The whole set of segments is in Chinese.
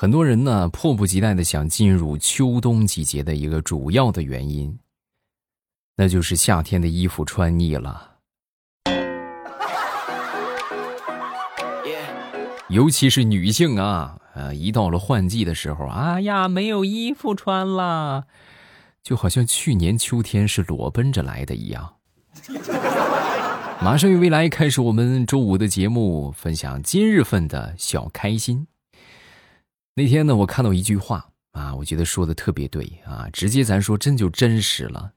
很多人呢迫不及待的想进入秋冬季节的一个主要的原因，那就是夏天的衣服穿腻了，尤其是女性啊，呃，一到了换季的时候，哎呀，没有衣服穿啦，就好像去年秋天是裸奔着来的一样。马上与未来开始我们周五的节目，分享今日份的小开心。那天呢，我看到一句话啊，我觉得说的特别对啊，直接咱说真就真实了，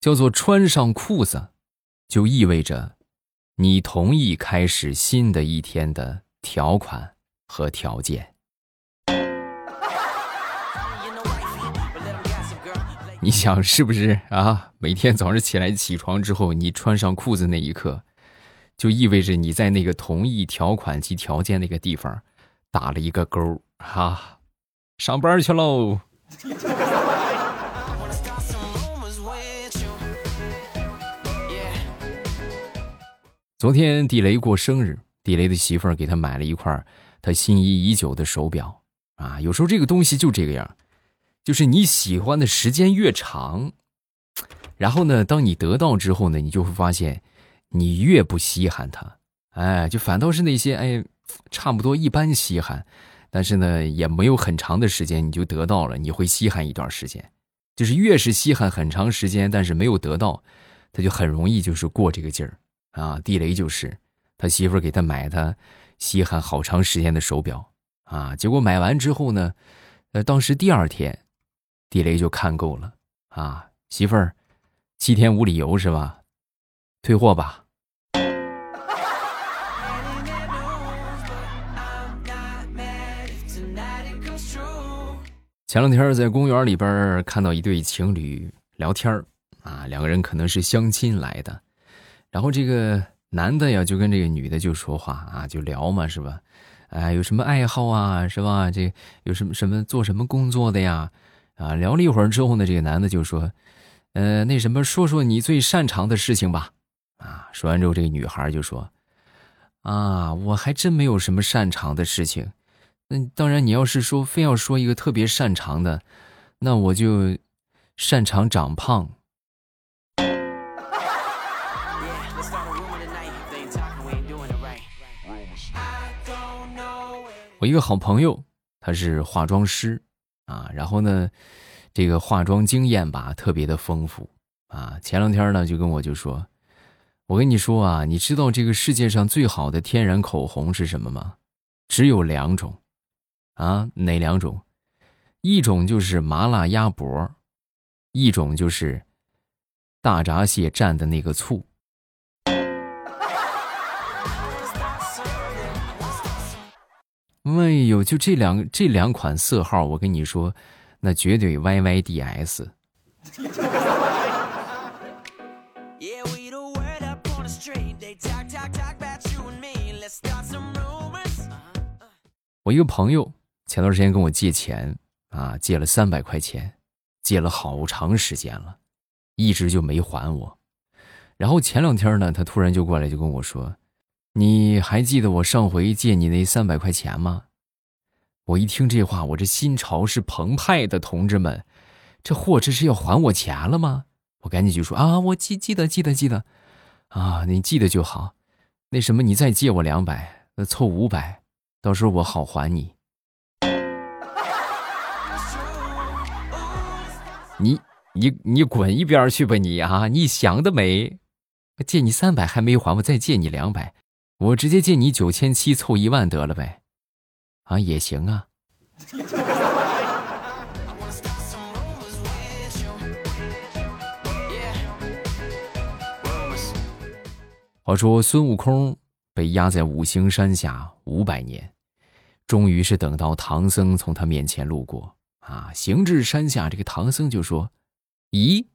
叫做穿上裤子，就意味着你同意开始新的一天的条款和条件。你想是不是啊？每天早上起来起床之后，你穿上裤子那一刻，就意味着你在那个同意条款及条件那个地方。打了一个勾哈，上班去喽。昨天地雷过生日，地雷的媳妇儿给他买了一块他心仪已久的手表啊。有时候这个东西就这个样，就是你喜欢的时间越长，然后呢，当你得到之后呢，你就会发现你越不稀罕它，哎，就反倒是那些哎。差不多一般稀罕，但是呢，也没有很长的时间你就得到了，你会稀罕一段时间。就是越是稀罕很长时间，但是没有得到，他就很容易就是过这个劲儿啊。地雷就是他媳妇给他买他稀罕好长时间的手表啊，结果买完之后呢，呃，当时第二天，地雷就看够了啊，媳妇儿七天无理由是吧？退货吧。前两天在公园里边看到一对情侣聊天啊，两个人可能是相亲来的，然后这个男的呀就跟这个女的就说话啊，就聊嘛是吧？哎，有什么爱好啊是吧？这有什么什么做什么工作的呀？啊，聊了一会儿之后呢，这个男的就说，呃，那什么，说说你最擅长的事情吧。啊，说完之后，这个女孩就说，啊，我还真没有什么擅长的事情。那当然，你要是说非要说一个特别擅长的，那我就擅长长胖。我一个好朋友，他是化妆师啊，然后呢，这个化妆经验吧特别的丰富啊。前两天呢，就跟我就说，我跟你说啊，你知道这个世界上最好的天然口红是什么吗？只有两种。啊，哪两种？一种就是麻辣鸭脖，一种就是大闸蟹蘸的那个醋。哎呦，就这两这两款色号，我跟你说，那绝对 YYDS。我一个朋友。前段时间跟我借钱啊，借了三百块钱，借了好长时间了，一直就没还我。然后前两天呢，他突然就过来就跟我说：“你还记得我上回借你那三百块钱吗？”我一听这话，我这心潮是澎湃的，同志们，这货这是要还我钱了吗？我赶紧就说：“啊，我记记得记得记得，啊，你记得就好。那什么，你再借我两百，那凑五百，到时候我好还你。”你你你滚一边去吧你啊！你想得美，借你三百还没还，我再借你两百，我直接借你九千七凑一万得了呗，啊也行啊。话说孙悟空被压在五行山下五百年，终于是等到唐僧从他面前路过。啊！行至山下，这个唐僧就说：“咦，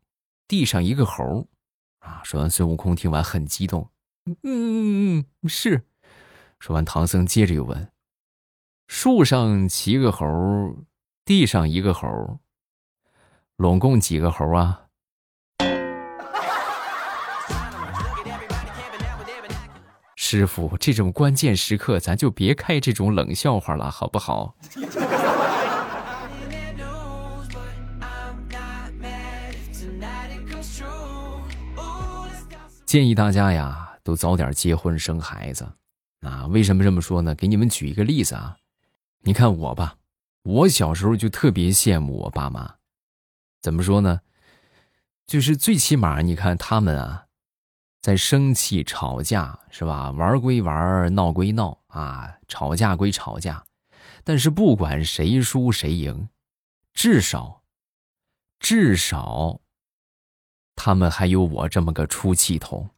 地上一个猴啊！”说完，孙悟空听完很激动：“嗯，是。”说完，唐僧接着又问：“树上七个猴，地上一个猴，拢共几个猴啊？”师傅，这种关键时刻咱就别开这种冷笑话了，好不好？建议大家呀，都早点结婚生孩子。啊，为什么这么说呢？给你们举一个例子啊，你看我吧，我小时候就特别羡慕我爸妈。怎么说呢？就是最起码你看他们啊，在生气吵架是吧？玩归玩，闹归闹啊，吵架归吵架，但是不管谁输谁赢，至少，至少。他们还有我这么个出气筒，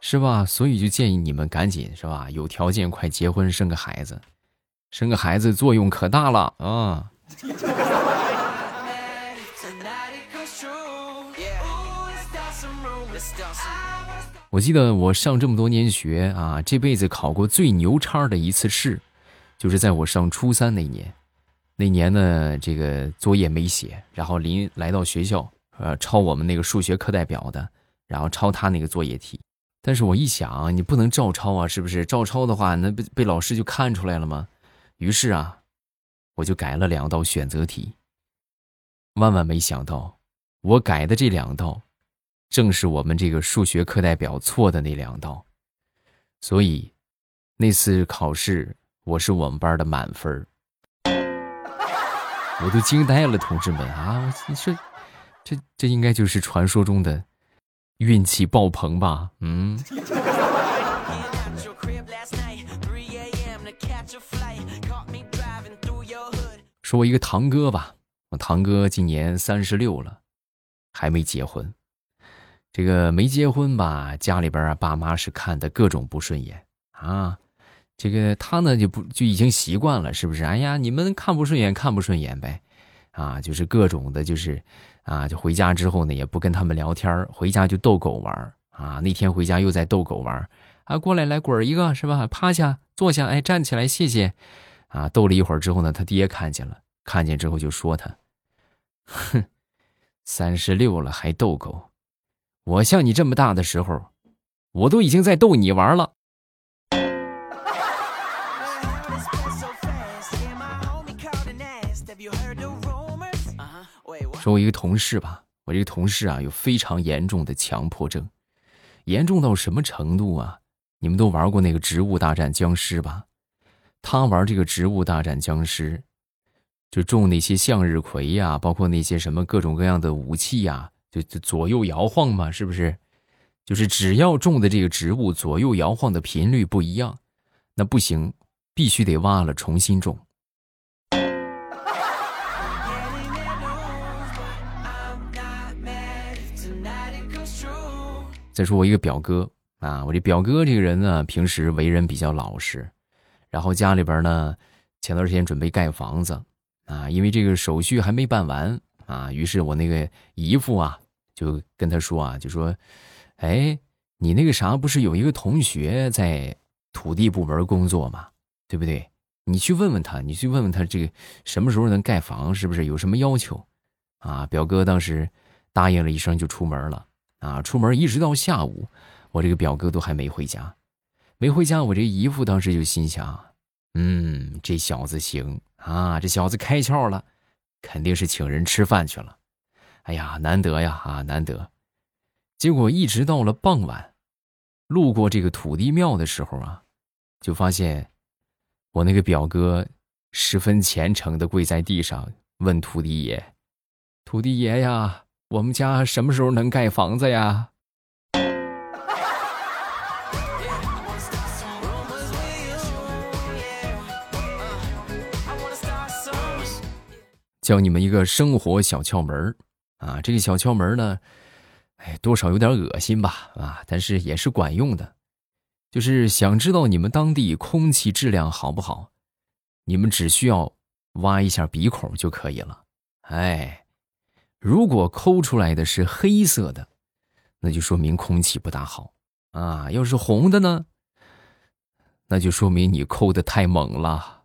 是吧？所以就建议你们赶紧是吧？有条件快结婚生个孩子，生个孩子作用可大了啊！我记得我上这么多年学啊，这辈子考过最牛叉的一次试，就是在我上初三那年。那年呢，这个作业没写，然后临来到学校，呃，抄我们那个数学课代表的，然后抄他那个作业题。但是我一想，你不能照抄啊，是不是？照抄的话，那被被老师就看出来了吗？于是啊，我就改了两道选择题。万万没想到，我改的这两道，正是我们这个数学课代表错的那两道。所以，那次考试我是我们班的满分我都惊呆了，同志们啊！你说，这这应该就是传说中的运气爆棚吧？嗯。说我一个堂哥吧，我堂哥今年三十六了，还没结婚。这个没结婚吧，家里边啊爸妈是看的各种不顺眼啊。这个他呢就不就已经习惯了，是不是？哎呀，你们看不顺眼，看不顺眼呗，啊，就是各种的，就是，啊，就回家之后呢，也不跟他们聊天，回家就逗狗玩啊。那天回家又在逗狗玩啊，过来来滚一个，是吧？趴下，坐下，哎，站起来，谢谢，啊，逗了一会儿之后呢，他爹看见了，看见之后就说他，哼，三十六了还逗狗，我像你这么大的时候，我都已经在逗你玩了。说我一个同事吧，我这个同事啊有非常严重的强迫症，严重到什么程度啊？你们都玩过那个《植物大战僵尸》吧？他玩这个《植物大战僵尸》，就种那些向日葵呀，包括那些什么各种各样的武器呀，就就左右摇晃嘛，是不是？就是只要种的这个植物左右摇晃的频率不一样，那不行，必须得挖了重新种。再说我一个表哥啊，我这表哥这个人呢，平时为人比较老实，然后家里边呢，前段时间准备盖房子啊，因为这个手续还没办完啊，于是我那个姨父啊，就跟他说啊，就说，哎，你那个啥，不是有一个同学在土地部门工作吗？对不对？你去问问他，你去问问他这个什么时候能盖房，是不是有什么要求？啊，表哥当时答应了一声，就出门了。啊，出门一直到下午，我这个表哥都还没回家，没回家，我这姨父当时就心想，嗯，这小子行啊，这小子开窍了，肯定是请人吃饭去了。哎呀，难得呀，啊，难得。结果一直到了傍晚，路过这个土地庙的时候啊，就发现我那个表哥十分虔诚的跪在地上，问土地爷：“土地爷呀。”我们家什么时候能盖房子呀？教你们一个生活小窍门啊！这个小窍门呢，哎，多少有点恶心吧啊，但是也是管用的。就是想知道你们当地空气质量好不好，你们只需要挖一下鼻孔就可以了。哎。如果抠出来的是黑色的，那就说明空气不大好啊。要是红的呢，那就说明你抠的太猛了。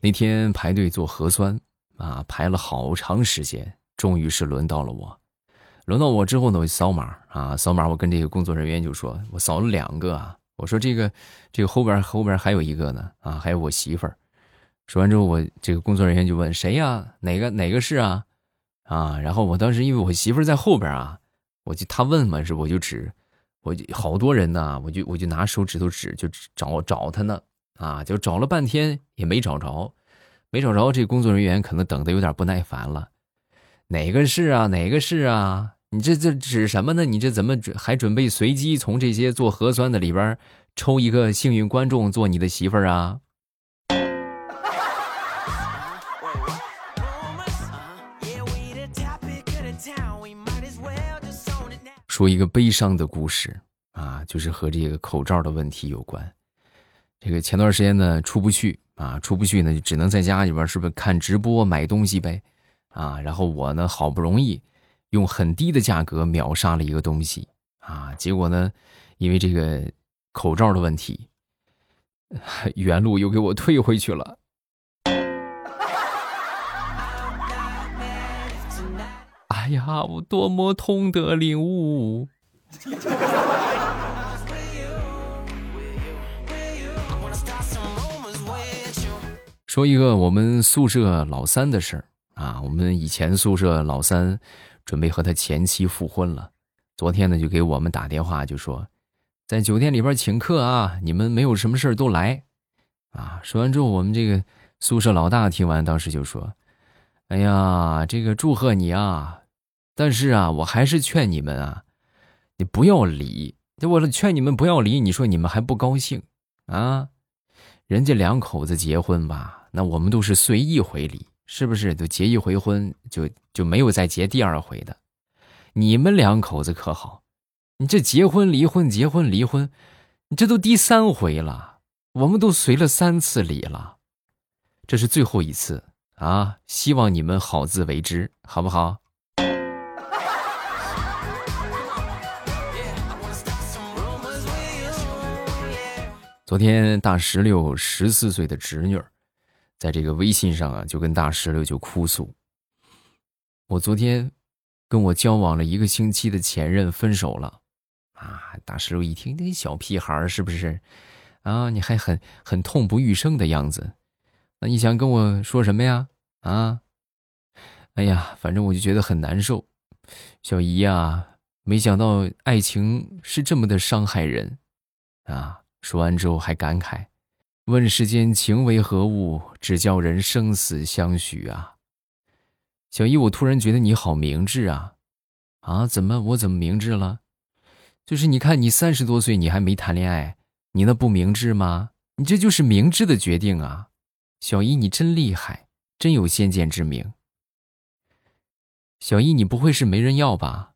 那天排队做核酸啊，排了好长时间，终于是轮到了我。轮到我之后呢，我扫码啊，扫码。我跟这个工作人员就说：“我扫了两个啊。”我说：“这个，这个后边后边还有一个呢啊，还有我媳妇儿。”说完之后，我这个工作人员就问：“谁呀？哪个哪个是啊？”啊，然后我当时因为我媳妇儿在后边啊，我就他问嘛，是我就指，我就好多人呢，我就我就拿手指头指，就找找他呢。啊，就找了半天也没找着，没找着。这工作人员可能等的有点不耐烦了。哪个是啊？哪个是啊？你这这指什么呢？你这怎么准还准备随机从这些做核酸的里边抽一个幸运观众做你的媳妇儿啊？说一个悲伤的故事啊，就是和这个口罩的问题有关。这个前段时间呢，出不去啊，出不去呢，就只能在家里边，是不是看直播买东西呗？啊，然后我呢，好不容易用很低的价格秒杀了一个东西啊，结果呢，因为这个口罩的问题，原路又给我退回去了。哎呀，我多么痛的领悟！说一个我们宿舍老三的事儿啊，我们以前宿舍老三准备和他前妻复婚了，昨天呢就给我们打电话，就说在酒店里边请客啊，你们没有什么事儿都来啊。说完之后，我们这个宿舍老大听完，当时就说：“哎呀，这个祝贺你啊，但是啊，我还是劝你们啊，你不要离。就我劝你们不要离，你说你们还不高兴啊？人家两口子结婚吧。”那我们都是随意回礼，是不是？就结一回婚，就就没有再结第二回的。你们两口子可好？你这结婚离婚，结婚离婚，你这都第三回了。我们都随了三次礼了，这是最后一次啊！希望你们好自为之，好不好？昨天大石榴十四岁的侄女儿。在这个微信上啊，就跟大石榴就哭诉：“我昨天跟我交往了一个星期的前任分手了。”啊，大石榴一听，那小屁孩是不是？啊，你还很很痛不欲生的样子。那你想跟我说什么呀？啊？哎呀，反正我就觉得很难受。小姨呀，没想到爱情是这么的伤害人。啊，说完之后还感慨。问世间情为何物，只叫人生死相许啊！小姨，我突然觉得你好明智啊！啊，怎么我怎么明智了？就是你看你三十多岁，你还没谈恋爱，你那不明智吗？你这就是明智的决定啊！小姨，你真厉害，真有先见之明。小姨，你不会是没人要吧？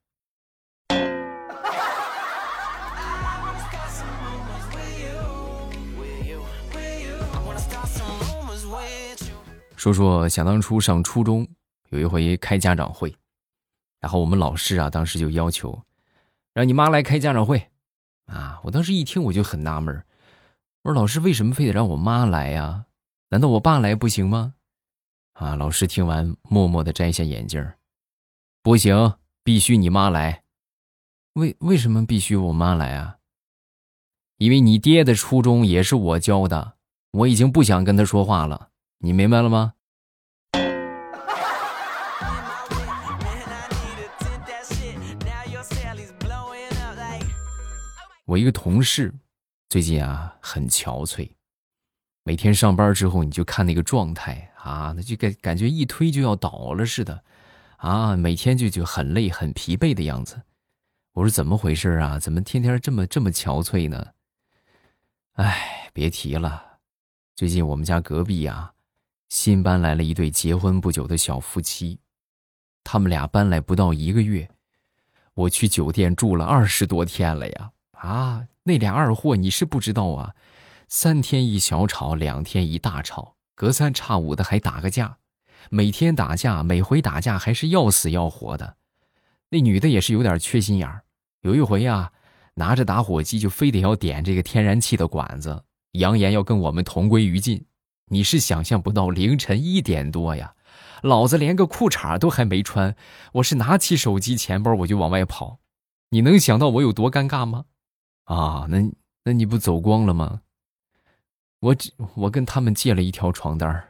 说说想当初上初中有一回开家长会，然后我们老师啊当时就要求让你妈来开家长会，啊，我当时一听我就很纳闷我说老师为什么非得让我妈来呀？难道我爸来不行吗？啊，老师听完默默的摘下眼镜不行，必须你妈来。为为什么必须我妈来啊？因为你爹的初中也是我教的，我已经不想跟他说话了。你明白了吗？我一个同事最近啊很憔悴，每天上班之后你就看那个状态啊，那就感感觉一推就要倒了似的，啊，每天就就很累很疲惫的样子。我说怎么回事啊？怎么天天这么这么憔悴呢？哎，别提了，最近我们家隔壁啊。新搬来了一对结婚不久的小夫妻，他们俩搬来不到一个月，我去酒店住了二十多天了呀！啊，那俩二货你是不知道啊，三天一小吵，两天一大吵，隔三差五的还打个架，每天打架，每回打架还是要死要活的。那女的也是有点缺心眼儿，有一回啊，拿着打火机就非得要点这个天然气的管子，扬言要跟我们同归于尽。你是想象不到凌晨一点多呀，老子连个裤衩都还没穿，我是拿起手机钱包我就往外跑，你能想到我有多尴尬吗？啊，那那你不走光了吗？我只我跟他们借了一条床单儿。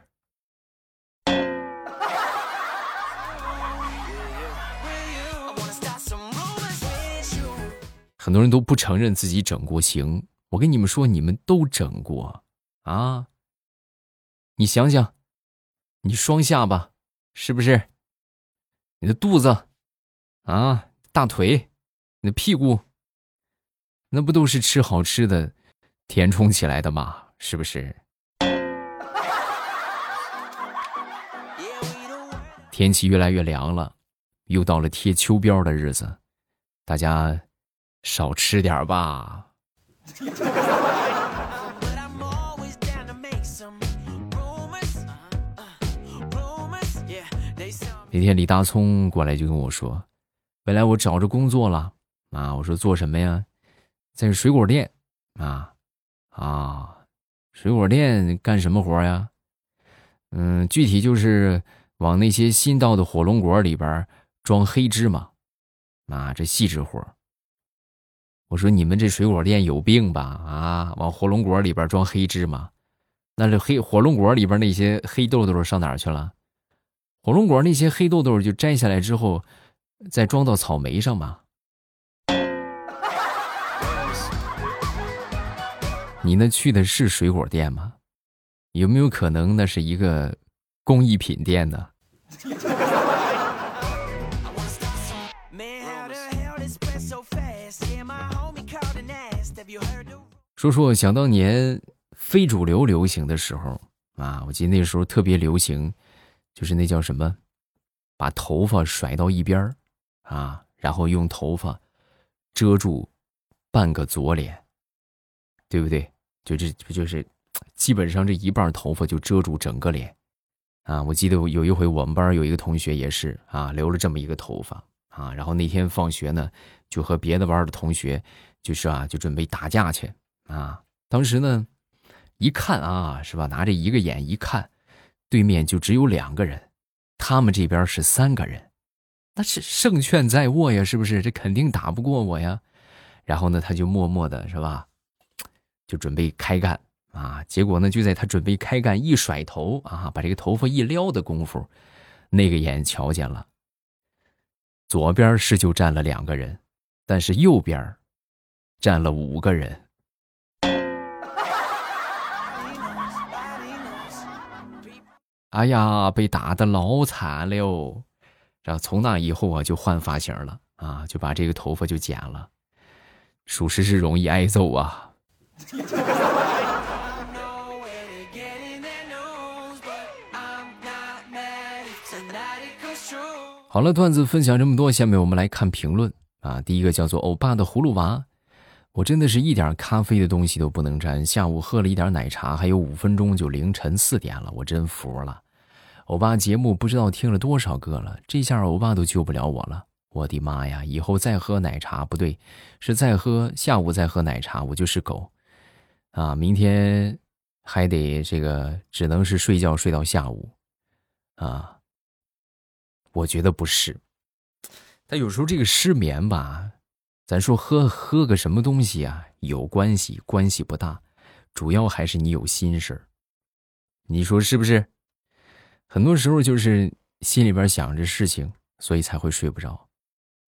很多人都不承认自己整过型，我跟你们说，你们都整过啊！你想想，你双下巴是不是？你的肚子啊，大腿，你的屁股，那不都是吃好吃的填充起来的吗？是不是？天气越来越凉了，又到了贴秋膘的日子，大家。少吃点吧。那天李大聪过来就跟我说：“本来我找着工作了啊。”我说：“做什么呀？在水果店啊啊，水果店干什么活呀？嗯，具体就是往那些新到的火龙果里边装黑芝麻啊，这细致活。”我说你们这水果店有病吧？啊，往火龙果里边装黑芝麻，那这黑火龙果里边那些黑豆豆上哪儿去了？火龙果那些黑豆豆就摘下来之后，再装到草莓上吧。你那去的是水果店吗？有没有可能那是一个工艺品店呢？说说想当年非主流流行的时候啊，我记得那时候特别流行，就是那叫什么，把头发甩到一边儿啊，然后用头发遮住半个左脸，对不对？就这不就是基本上这一半头发就遮住整个脸啊？我记得有一回我们班有一个同学也是啊，留了这么一个头发啊，然后那天放学呢，就和别的班的同学就是啊，就准备打架去。啊，当时呢，一看啊，是吧？拿着一个眼一看，对面就只有两个人，他们这边是三个人，那是胜券在握呀，是不是？这肯定打不过我呀。然后呢，他就默默的，是吧？就准备开干啊。结果呢，就在他准备开干一甩头啊，把这个头发一撩的功夫，那个眼瞧见了，左边是就站了两个人，但是右边站了五个人。哎呀，被打的老惨了，然后从那以后啊，就换发型了啊，就把这个头发就剪了，属实是容易挨揍啊。好了，段子分享这么多，下面我们来看评论啊。第一个叫做欧巴的葫芦娃，我真的是一点咖啡的东西都不能沾，下午喝了一点奶茶，还有五分钟就凌晨四点了，我真服了。欧巴节目不知道听了多少个了，这下欧巴都救不了我了。我的妈呀！以后再喝奶茶不对，是再喝下午再喝奶茶，我就是狗啊！明天还得这个，只能是睡觉睡到下午啊。我觉得不是，但有时候这个失眠吧，咱说喝喝个什么东西啊，有关系，关系不大，主要还是你有心事你说是不是？很多时候就是心里边想着事情，所以才会睡不着，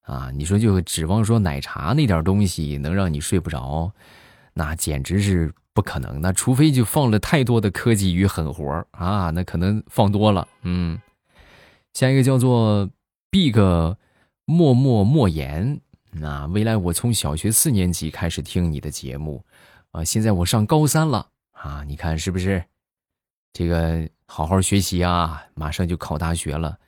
啊！你说就指望说奶茶那点东西能让你睡不着，那简直是不可能。那除非就放了太多的科技与狠活啊，那可能放多了。嗯，下一个叫做 Big 默默莫言，那未来我从小学四年级开始听你的节目，啊，现在我上高三了啊，你看是不是？这个。好好学习啊！马上就考大学了，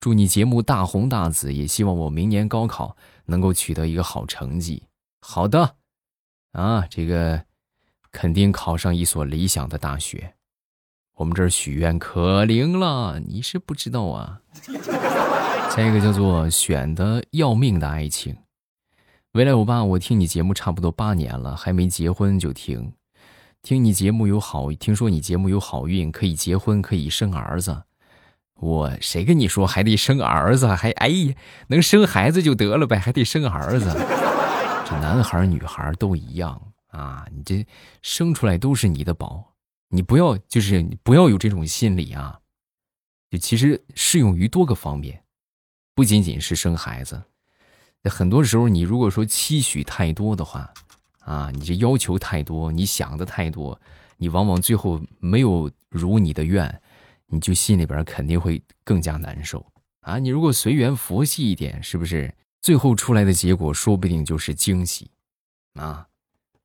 祝你节目大红大紫，也希望我明年高考能够取得一个好成绩。好的，啊，这个肯定考上一所理想的大学。我们这儿许愿可灵了，你是不知道啊。下一个叫做选的要命的爱情。未来欧巴，我听你节目差不多八年了，还没结婚就听。听你节目有好，听说你节目有好运，可以结婚，可以生儿子。我谁跟你说还得生儿子？还哎呀，能生孩子就得了呗，还得生儿子？这男孩女孩都一样啊！你这生出来都是你的宝，你不要就是不要有这种心理啊！就其实适用于多个方面，不仅仅是生孩子。很多时候，你如果说期许太多的话，啊，你这要求太多，你想的太多，你往往最后没有如你的愿，你就心里边肯定会更加难受啊。你如果随缘佛系一点，是不是最后出来的结果说不定就是惊喜啊？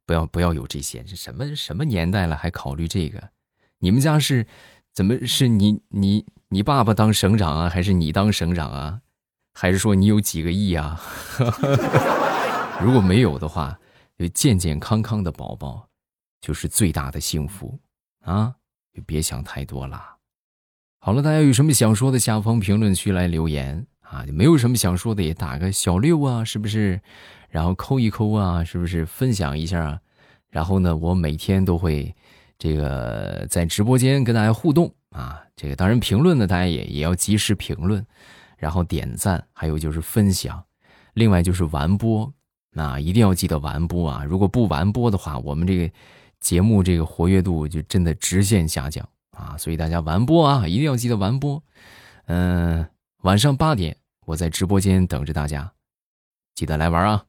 不要不要有这些，这什么什么年代了还考虑这个？你们家是怎么是你你你爸爸当省长啊，还是你当省长啊？还是说你有几个亿啊？如果没有的话，就健健康康的宝宝就是最大的幸福啊！就别想太多了。好了，大家有什么想说的，下方评论区来留言啊！没有什么想说的，也打个小六啊，是不是？然后扣一扣啊，是不是？分享一下。然后呢，我每天都会这个在直播间跟大家互动啊。这个当然评论呢，大家也也要及时评论。然后点赞，还有就是分享，另外就是完播，那一定要记得完播啊！如果不完播的话，我们这个节目这个活跃度就真的直线下降啊！所以大家完播啊，一定要记得完播。嗯，晚上八点我在直播间等着大家，记得来玩啊！